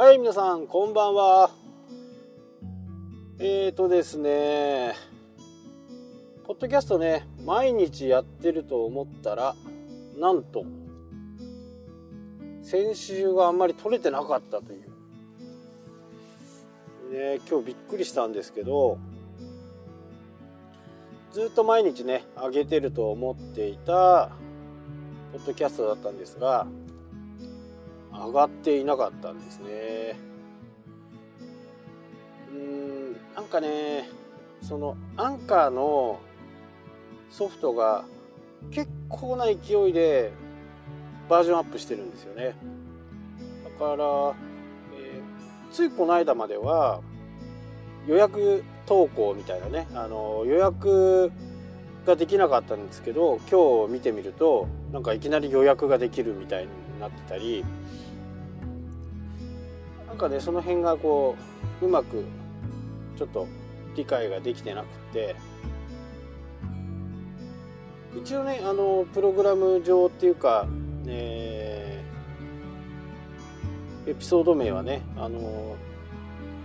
はい、皆さん、こんばんは。えーとですね、ポッドキャストね、毎日やってると思ったら、なんと、先週があんまり撮れてなかったという。ね、今日びっくりしたんですけど、ずっと毎日ね、上げてると思っていた、ポッドキャストだったんですが、上がっていなかったんですね。うーん、なんかね、そのアンカーのソフトが結構な勢いでバージョンアップしてるんですよね。だから、えー、ついこの間までは予約投稿みたいなね、あの予約ができなかったんですけど今日見てみるとなんかいきなり予約ができるみたいになってたりかねその辺がこううまくちょっと理解ができてなくて。一応ねあのプログラム上っていうか、えー、エピソード名はねあの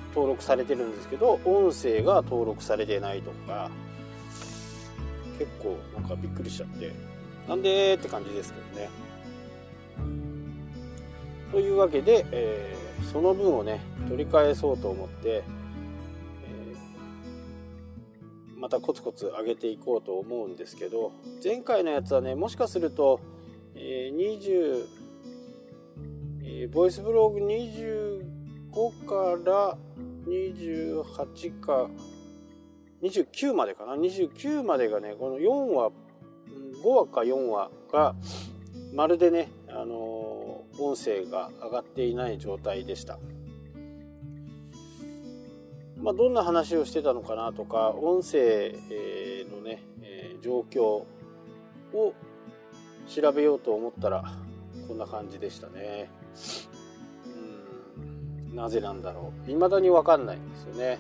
登録されてるんですけど音声が登録されてないとか結構なんかびっくりしちゃって。なんでって感じですけどね。というわけで、え、その分をね取り返そうと思って、えー、またコツコツ上げていこうと思うんですけど前回のやつはねもしかすると、えー、20、え、ボイスブログ25から28か29までかな？29までがねこの4話5話か4話がまるでね、あのー、音声が上がっていない状態でした。まあ、どんな話をしてたのかなとか音声のね、え、状況を調べようと思ったらこんな感じでしたね。うんなぜなんだろう未だに分かんないんですよね。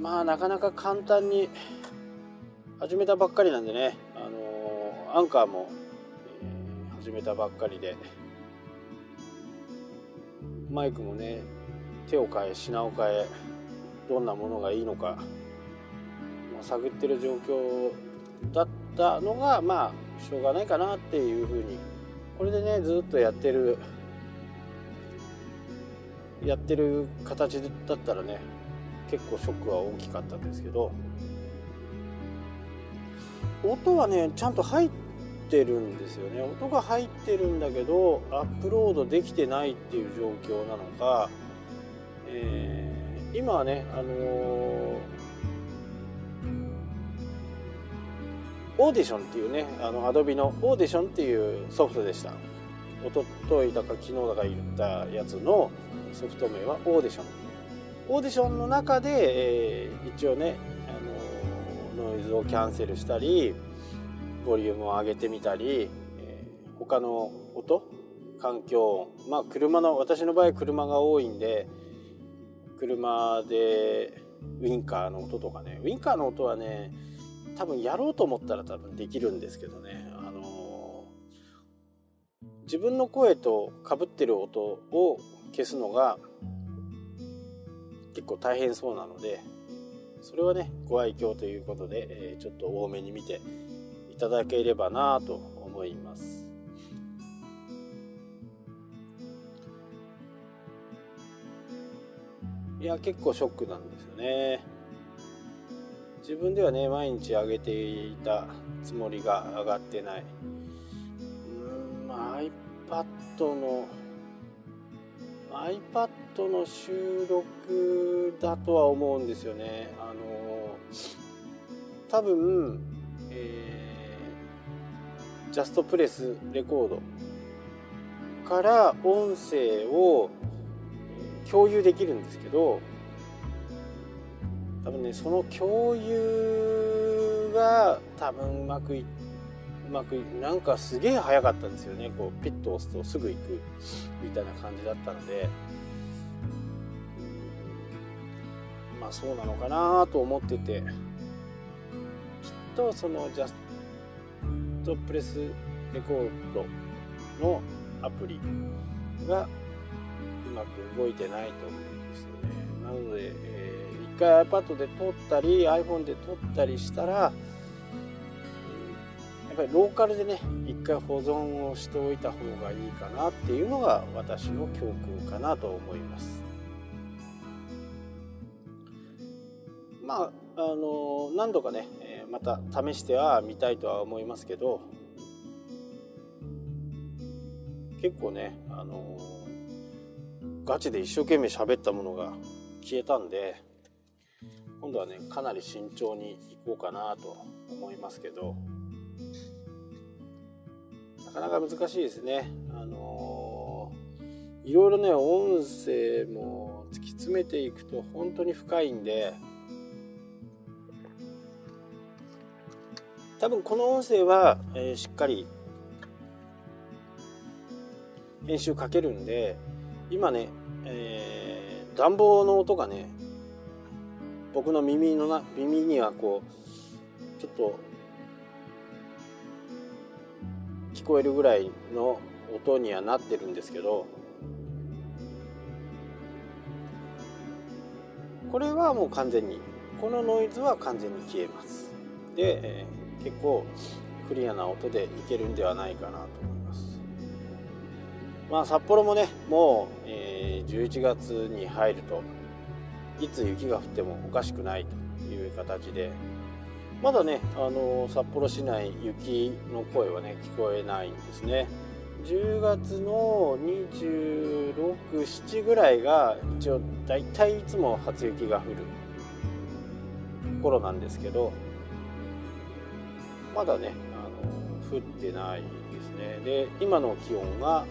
まあなかなか簡単に始めたばっかりなんでね、あのー、アンカーも、始めたばっかりで。マイクもね手を変え品を変えどんなものがいいのか、探ってる状況だったのがまあしょうがないかなっていうふうに。これでねずっとやってるやってる形だったらね結構ショックは大きかったんですけど。音はねちゃんと入っててるんですよね。音が入ってるんだけどアップロードできてないっていう状況なのか、えー、今はねあのー、オーディションっていうねあのアドビのオーディションっていうソフトでした。おとといだか昨日だか言ったやつのソフト名は Audition。Auditionの中で、えー、一応ね、あのノイズをキャンセルしたりボリュームを上げてみたり、えー、他の音環境音まあ車の私の場合車が多いんで車でウインカーの音とかねウインカーの音はね多分やろうと思ったら多分できるんですけどね。あのー、自分の声とかぶってる音を消すのが結構大変そうなのでそれはねご愛嬌ということで、えー、ちょっと多めに見てただければなと思います。いや結構ショックなんですよね。自分ではね毎日上げていたつもりが上がってない。うん iPad の iPad の収録だとは思うんですよね。あの多分、えー、ジャストプレスレコードから音声を共有できるんですけど多分ねその共有が多分うまくいってうまくいなんかすげえ早かったんですよね。こうピッと押すとすぐ行くみたいな感じだったので。まあそうなのかなと思ってて。きっとそのジャストプレスレコードのアプリがうまく動いてないと思うんですよね。なので、えー、一回 iPad で撮ったり iPhone で撮ったりしたらえやっぱりローカルでね一回保存をしておいた方がいいかなっていうのが私の教訓かなと思います。まああの何度かねまた試してはみたいとは思いますけど結構ね、あのー、ガチで一生懸命喋ったものが消えたんで今度はねかなり慎重にいこうかなと思いますけどなかなか難しいですね。あのー、いろいろね音声も突き詰めていくと本当に深いんで多分この音声は、えー、しっかり編集かけるんで今ね、えー、暖房の音がね僕の耳のな耳にはこうちょっと聞こえるぐらいの音にはなってるんですけどこれはもう完全にこのノイズは完全に消えます。で、えー、結構クリアな音でいけるんではないかなと思いまあ、札幌もねもう、えー、11月に入るといつ雪が降ってもおかしくないという形でまだね、あの札幌市内雪の声はね聞こえないんですね。10月の267ぐらいが一応大体いつも初雪が降る頃なんですけどまだねあの降ってないですね。で今の気温が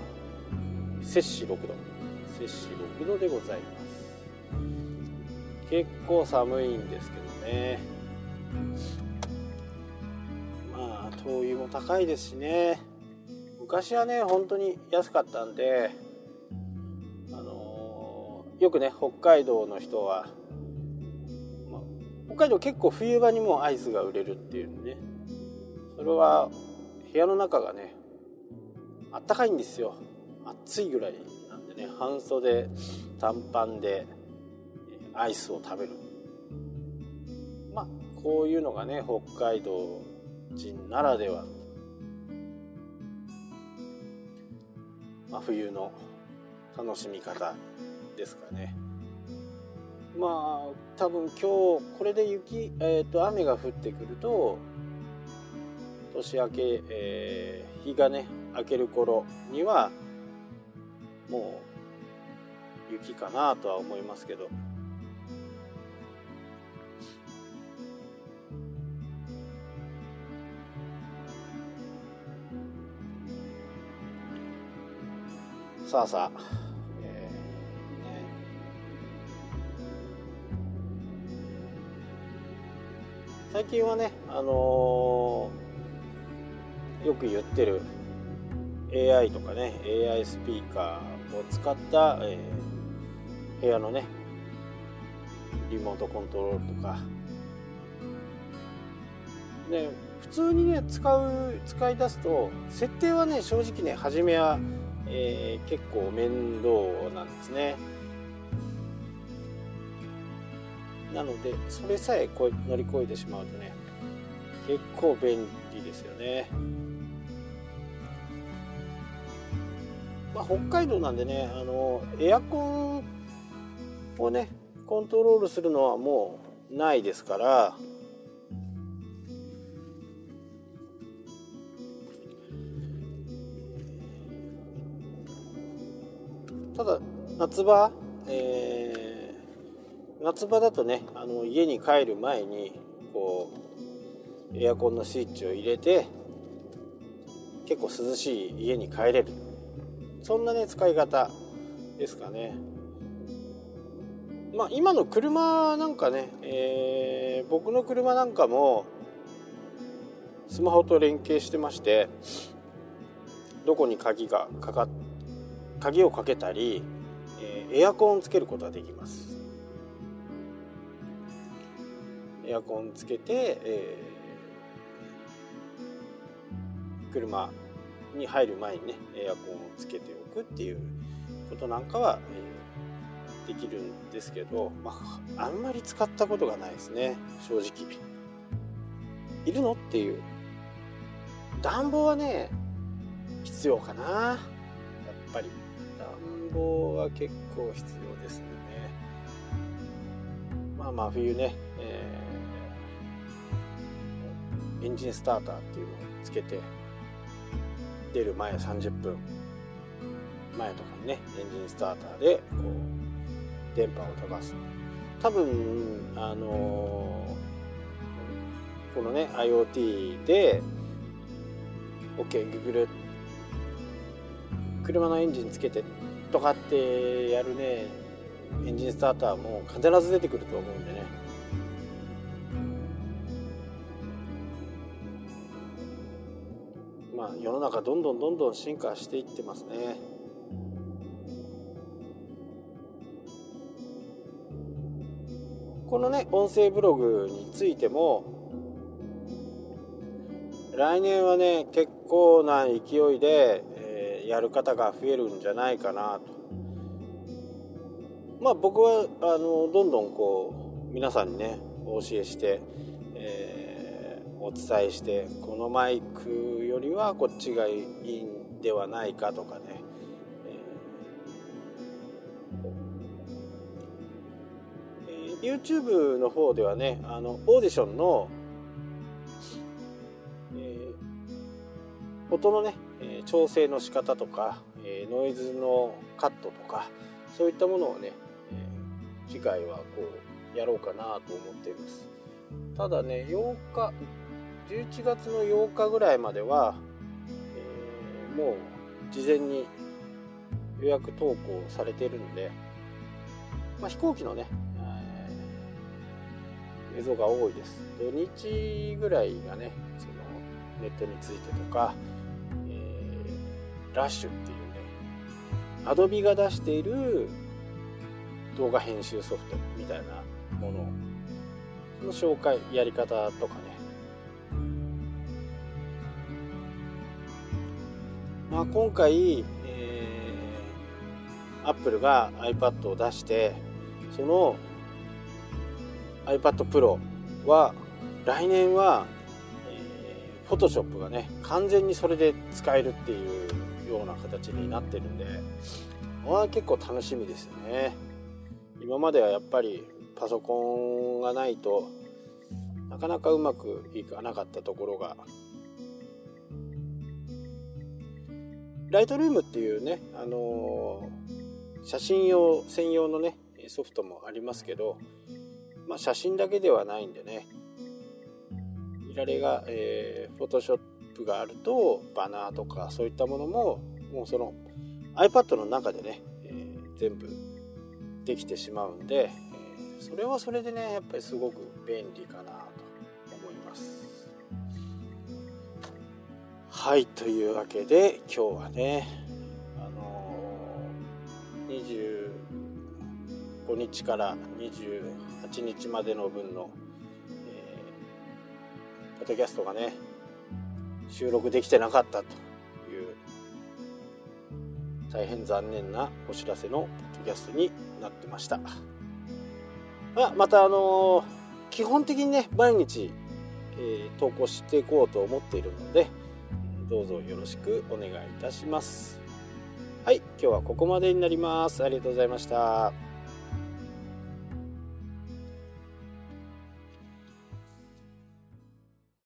摂氏6度。摂氏6度でございます。結構寒いんですけどね。まあ灯油も高いですしね。昔はね本当に安かったんであのー、よくね北海道の人は、まあ、北海道結構冬場にもアイスが売れるっていうね。それは部屋の中がねあったかいんですよ。暑いぐらいなんでね半袖短パンでアイスを食べる。まあこういうのがね北海道人ならでは。まあ、冬の楽しみ方ですかね。まあ多分今日これで雪、えーと、雨が降ってくると年明け、えー、日がね明ける頃にはもう雪かなとは思いますけど。さあさあ、えーね、最近はねあのー、よく言ってる AI とかね AI スピーカーを使った、えー、部屋のねリモートコントロールとか。ね普通にね使う使い出すと設定はね正直ね初めは、えー、結構面倒なんですね。なのでそれさえ乗り越えてしまうとね結構便利ですよね。まあ、北海道なんでねあのエアコンをねコントロールするのはもうないですからただ夏場、えー、夏場だとねあの家に帰る前にこうエアコンのスイッチを入れて結構涼しい家に帰れる。そんなね使い方ですかね。まあ今の車なんかね、えー、僕の車なんかもスマホと連携してましてどこに鍵がかか鍵をかけたり、えー、エアコンをつけることができます。エアコンつけて、えー、車に入る前にねエアコンをつけておくっていうことなんかは、えー、できるんですけど、まあ、あんまり使ったことがないですね。正直。いるのっていう。暖房はね必要かな。やっぱり。暖房は結構必要ですね。まあまあ冬ね、えー、エンジンスターターっていうのをつけて出る前30分。前とかにねエンジンスターターでこう電波を飛ばす。多分あのー、このね IoT で OKGoogle、車のエンジンつけてとかってやるねエンジンスターターも必ず出てくると思うんでね。世の中どんどんどんどん進化していってますね。このね音声ブログについても来年はね結構な勢いで、えー、やる方が増えるんじゃないかなと。まあ僕はあのどんどんこう皆さんにねお教えして、えー、お伝えしてこのマイクよりはこっちがいいんではないかとかね、えー、YouTube の方ではねあのオーディションの音のね、調整の仕方とか、ノイズのカットとかそういったものをね、次回はこうやろうかなと思っています。ただね8日11月の8日ぐらいまでは、えー、もう事前に予約投稿されてるんで、まあ、飛行機のね、えー、映像が多いです。土日ぐらいがねそのネットについてとかえラッシュっていうね Adobe が出している動画編集ソフトみたいなものの紹介やり方とかねまあ今回、えー、Apple が iPad を出してその iPad Pro は来年は、えー、Photoshop がね完全にそれで使えるっていうような形になってるんでまあ結構楽しみですね。今まではやっぱりパソコンがないとなかなかうまくいかなかったところがライトルームっていうね、あのー、写真用専用のねソフトもありますけど、まあ、写真だけではないんでねいられが、えー、フォトショップがあるとバナーとかそういったものももうその iPad の中でね、えー、全部できてしまうんで、えー、それはそれでねやっぱりすごく便利かなと思います。はいというわけで今日はねあのー、25日から28日までの分の、えー、ポッドキャストがね収録できてなかったという大変残念なお知らせのポッドキャストになってました。あまたあのー、基本的にね毎日、えー、投稿していこうと思っているのでどうぞよろしくお願いいたします。はい今日はここまでになります。ありがとうございました。